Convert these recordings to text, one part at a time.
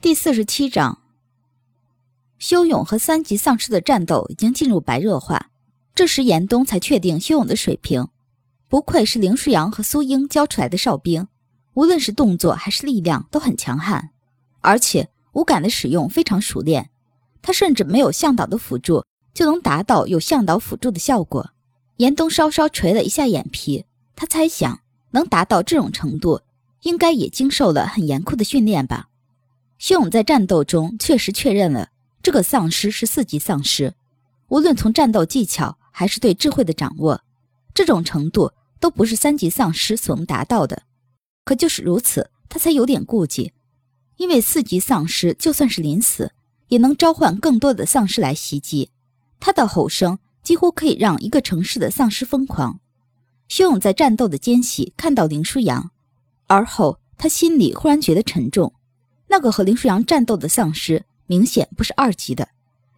第四十七章，修勇和三级丧尸的战斗已经进入白热化。这时，严冬才确定修勇的水平，不愧是林舒扬和苏英教出来的哨兵，无论是动作还是力量都很强悍，而且五感的使用非常熟练。他甚至没有向导的辅助，就能达到有向导辅助的效果。严冬稍稍垂了一下眼皮，他猜想能达到这种程度，应该也经受了很严酷的训练吧。修勇在战斗中确实确认了这个丧尸是四级丧尸，无论从战斗技巧还是对智慧的掌握，这种程度都不是三级丧尸所能达到的。可就是如此，他才有点顾忌，因为四级丧尸就算是临死，也能召唤更多的丧尸来袭击。他的吼声几乎可以让一个城市的丧尸疯狂。修勇在战斗的间隙看到林舒扬，而后他心里忽然觉得沉重。那个和林舒扬战斗的丧尸明显不是二级的，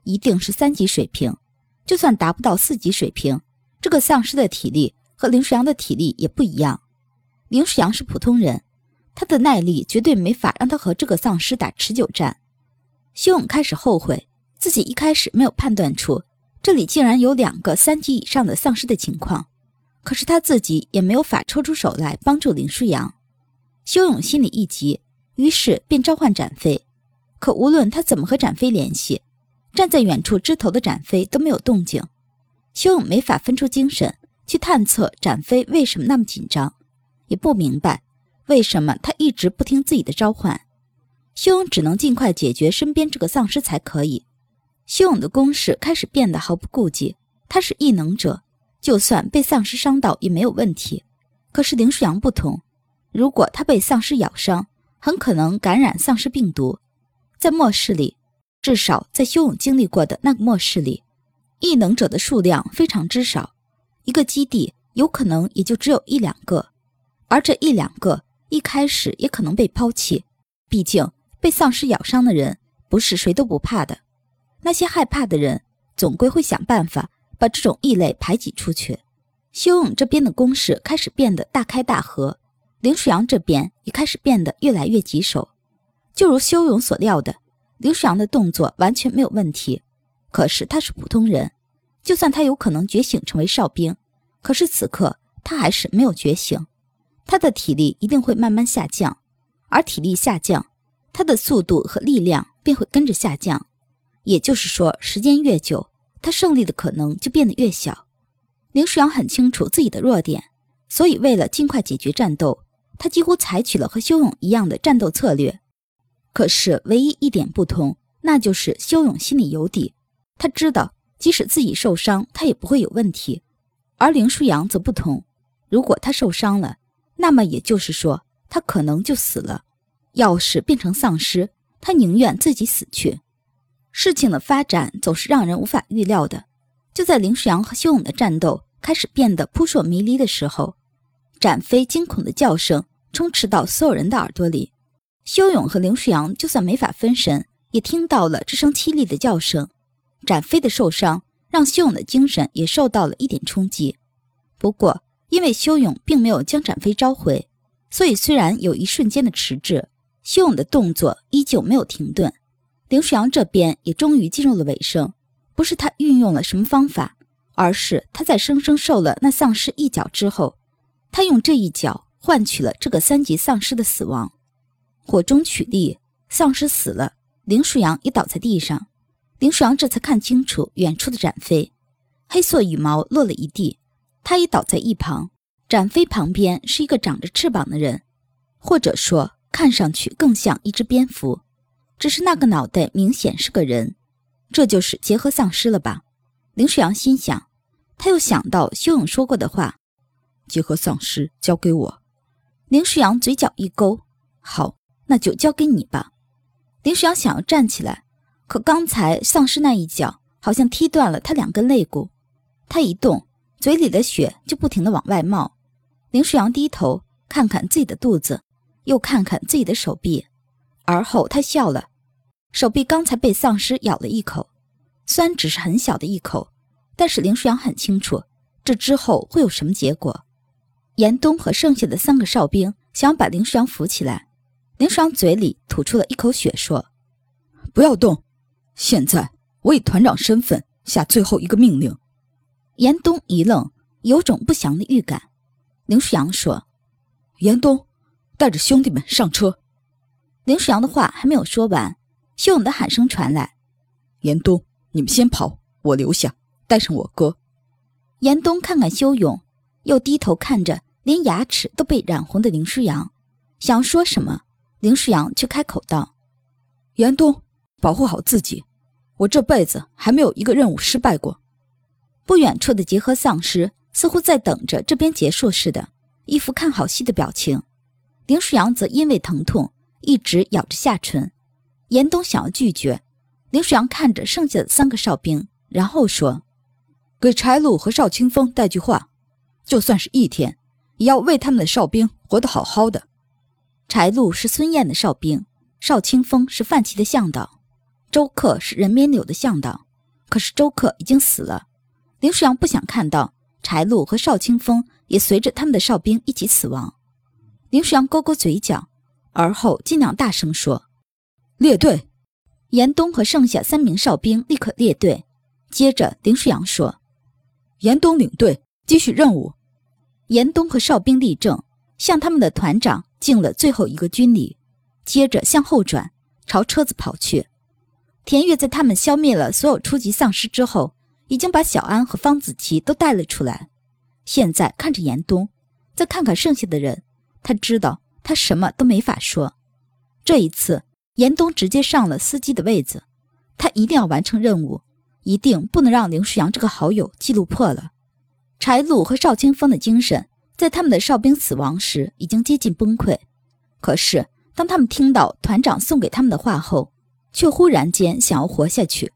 一定是三级水平。就算达不到四级水平，这个丧尸的体力和林舒扬的体力也不一样。林舒扬是普通人，他的耐力绝对没法让他和这个丧尸打持久战。修勇开始后悔自己一开始没有判断出这里竟然有两个三级以上的丧尸的情况，可是他自己也没有法抽出手来帮助林舒扬。修勇心里一急。于是便召唤展飞，可无论他怎么和展飞联系，站在远处枝头的展飞都没有动静。修勇没法分出精神去探测展飞为什么那么紧张，也不明白为什么他一直不听自己的召唤。修勇只能尽快解决身边这个丧尸才可以。修勇的攻势开始变得毫不顾忌，他是异能者，就算被丧尸伤到也没有问题。可是林舒扬不同，如果他被丧尸咬伤，很可能感染丧尸病毒，在末世里，至少在修勇经历过的那个末世里，异能者的数量非常之少，一个基地有可能也就只有一两个，而这一两个一开始也可能被抛弃。毕竟被丧尸咬伤的人不是谁都不怕的，那些害怕的人总归会想办法把这种异类排挤出去。修勇这边的攻势开始变得大开大合。林舒扬这边也开始变得越来越棘手，就如修勇所料的，林舒扬的动作完全没有问题。可是他是普通人，就算他有可能觉醒成为哨兵，可是此刻他还是没有觉醒，他的体力一定会慢慢下降，而体力下降，他的速度和力量便会跟着下降。也就是说，时间越久，他胜利的可能就变得越小。林舒扬很清楚自己的弱点，所以为了尽快解决战斗。他几乎采取了和修勇一样的战斗策略，可是唯一一点不同，那就是修勇心里有底，他知道即使自己受伤，他也不会有问题。而林舒扬则不同，如果他受伤了，那么也就是说他可能就死了。要是变成丧尸，他宁愿自己死去。事情的发展总是让人无法预料的。就在林舒扬和修勇的战斗开始变得扑朔迷离的时候，展飞惊恐的叫声。充斥到所有人的耳朵里，修勇和林舒扬就算没法分神，也听到了这声凄厉的叫声。展飞的受伤让修勇的精神也受到了一点冲击。不过，因为修勇并没有将展飞召回，所以虽然有一瞬间的迟滞，修勇的动作依旧没有停顿。林舒扬这边也终于进入了尾声，不是他运用了什么方法，而是他在生生受了那丧尸一脚之后，他用这一脚。换取了这个三级丧尸的死亡，火中取栗，丧尸死了，林舒扬也倒在地上。林舒扬这才看清楚远处的展飞，黑色羽毛落了一地，他也倒在一旁。展飞旁边是一个长着翅膀的人，或者说看上去更像一只蝙蝠，只是那个脑袋明显是个人，这就是结合丧尸了吧？林舒扬心想，他又想到修勇说过的话：“结合丧尸交给我。”林舒阳嘴角一勾，好，那就交给你吧。林舒阳想要站起来，可刚才丧尸那一脚好像踢断了他两根肋骨，他一动，嘴里的血就不停的往外冒。林舒阳低头看看自己的肚子，又看看自己的手臂，而后他笑了。手臂刚才被丧尸咬了一口，虽然只是很小的一口，但是林舒阳很清楚，这之后会有什么结果。严冬和剩下的三个哨兵想要把林舒扬扶起来，林爽阳嘴里吐出了一口血，说：“不要动！现在我以团长身份下最后一个命令。”严冬一愣，有种不祥的预感。林舒阳说：“严冬，带着兄弟们上车。”林舒阳的话还没有说完，修勇的喊声传来：“严冬，你们先跑，我留下，带上我哥。”严冬看看修勇，又低头看着连牙齿都被染红的林舒阳，想要说什么，林舒阳却开口道：“严冬，保护好自己，我这辈子还没有一个任务失败过。”不远处的结合丧尸似乎在等着这边结束似的，一副看好戏的表情。林舒阳则因为疼痛一直咬着下唇。严冬想要拒绝，林舒阳看着剩下的三个哨兵，然后说：“给柴鲁和邵清风带句话，就算是一天，也要为他们的哨兵活得好好的。”柴禄是孙燕的哨兵，邵清风是范琪的向导，周克是任绵柳的向导。可是周克已经死了。林舒阳不想看到柴禄和邵清风也随着他们的哨兵一起死亡。林舒阳勾勾嘴角，而后尽量大声说：“列队！”严冬和剩下三名哨兵立刻列队。接着，林舒阳说：“严冬领队，继续任务。”严冬和哨兵立正，向他们的团长敬了最后一个军礼，接着向后转，朝车子跑去。田月在他们消灭了所有初级丧尸之后。已经把小安和方子琪都带了出来，现在看着严冬，再看看剩下的人，他知道他什么都没法说。这一次，严冬直接上了司机的位子，他一定要完成任务，一定不能让林舒阳这个好友记录破了。柴禄和邵清风的精神在他们的哨兵死亡时已经接近崩溃，可是当他们听到团长送给他们的话后，却忽然间想要活下去。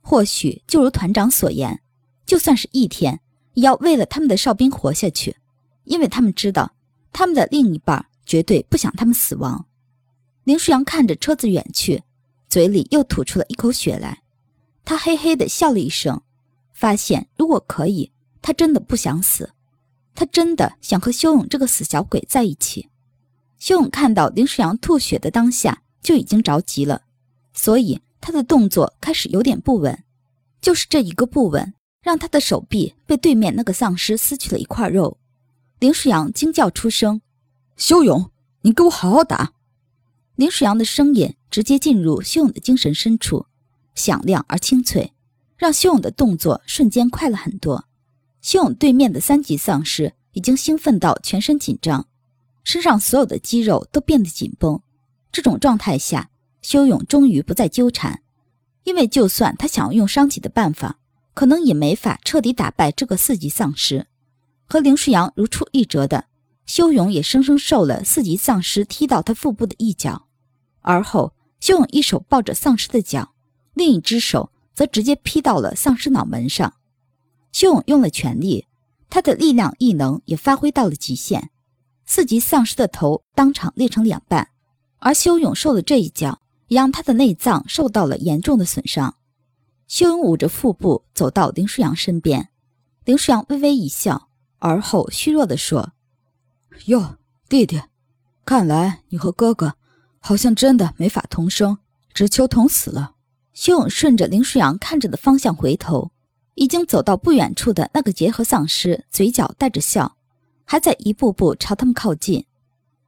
或许就如团长所言，就算是一天，也要为了他们的哨兵活下去，因为他们知道，他们的另一半绝对不想他们死亡。林舒阳看着车子远去，嘴里又吐出了一口血来。他嘿嘿地笑了一声，发现如果可以，他真的不想死，他真的想和修勇这个死小鬼在一起。修勇看到林舒阳吐血的当下就已经着急了，所以。他的动作开始有点不稳，就是这一个不稳，让他的手臂被对面那个丧尸撕去了一块肉。林舒阳惊叫出声：“修勇，你给我好好打！”林舒阳的声音直接进入修勇的精神深处，响亮而清脆，让修勇的动作瞬间快了很多。修勇对面的三级丧尸已经兴奋到全身紧张，身上所有的肌肉都变得紧绷。这种状态下。修勇终于不再纠缠，因为就算他想要用伤己的办法，可能也没法彻底打败这个四级丧尸。和林舒阳如出一辙的，修勇也生生受了四级丧尸踢到他腹部的一脚，而后修勇一手抱着丧尸的脚，另一只手则直接劈到了丧尸脑门上。修勇用了全力，他的力量异能也发挥到了极限，四级丧尸的头当场裂成两半，而修勇受了这一脚。也让他的内脏受到了严重的损伤。修勇捂着腹部走到林舒扬身边，林舒扬微微一笑，而后虚弱地说：“哟，弟弟，看来你和哥哥好像真的没法同生，只求同死了。”修勇顺着林舒扬看着的方向回头，已经走到不远处的那个结合丧尸，嘴角带着笑，还在一步步朝他们靠近。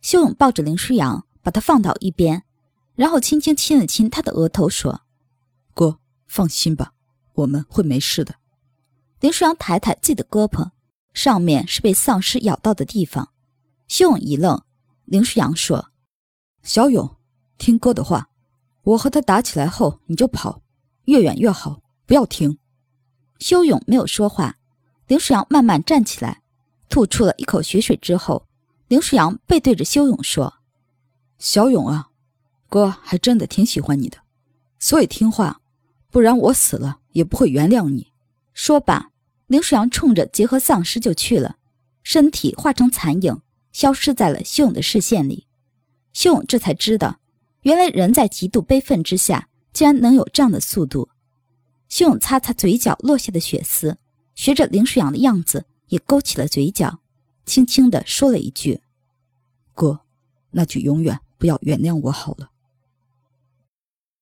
修勇抱着林舒阳，把他放到一边。然后轻轻亲了亲他的额头，说：“哥，放心吧，我们会没事的。”林舒阳抬抬自己的胳膊，上面是被丧尸咬到的地方。修勇一愣，林舒阳说：“小勇，听哥的话，我和他打起来后你就跑，越远越好，不要停。”修勇没有说话。林舒阳慢慢站起来，吐出了一口血水之后，林舒阳背对着修勇说：“小勇啊。”哥还真的挺喜欢你的，所以听话，不然我死了也不会原谅你。说罢，林舒阳冲着结合丧尸就去了，身体化成残影，消失在了修勇的视线里。修勇这才知道，原来人在极度悲愤之下，竟然能有这样的速度。修勇擦擦嘴角落下的血丝，学着林舒阳的样子，也勾起了嘴角，轻轻地说了一句：“哥，那就永远。”不要原谅我好了。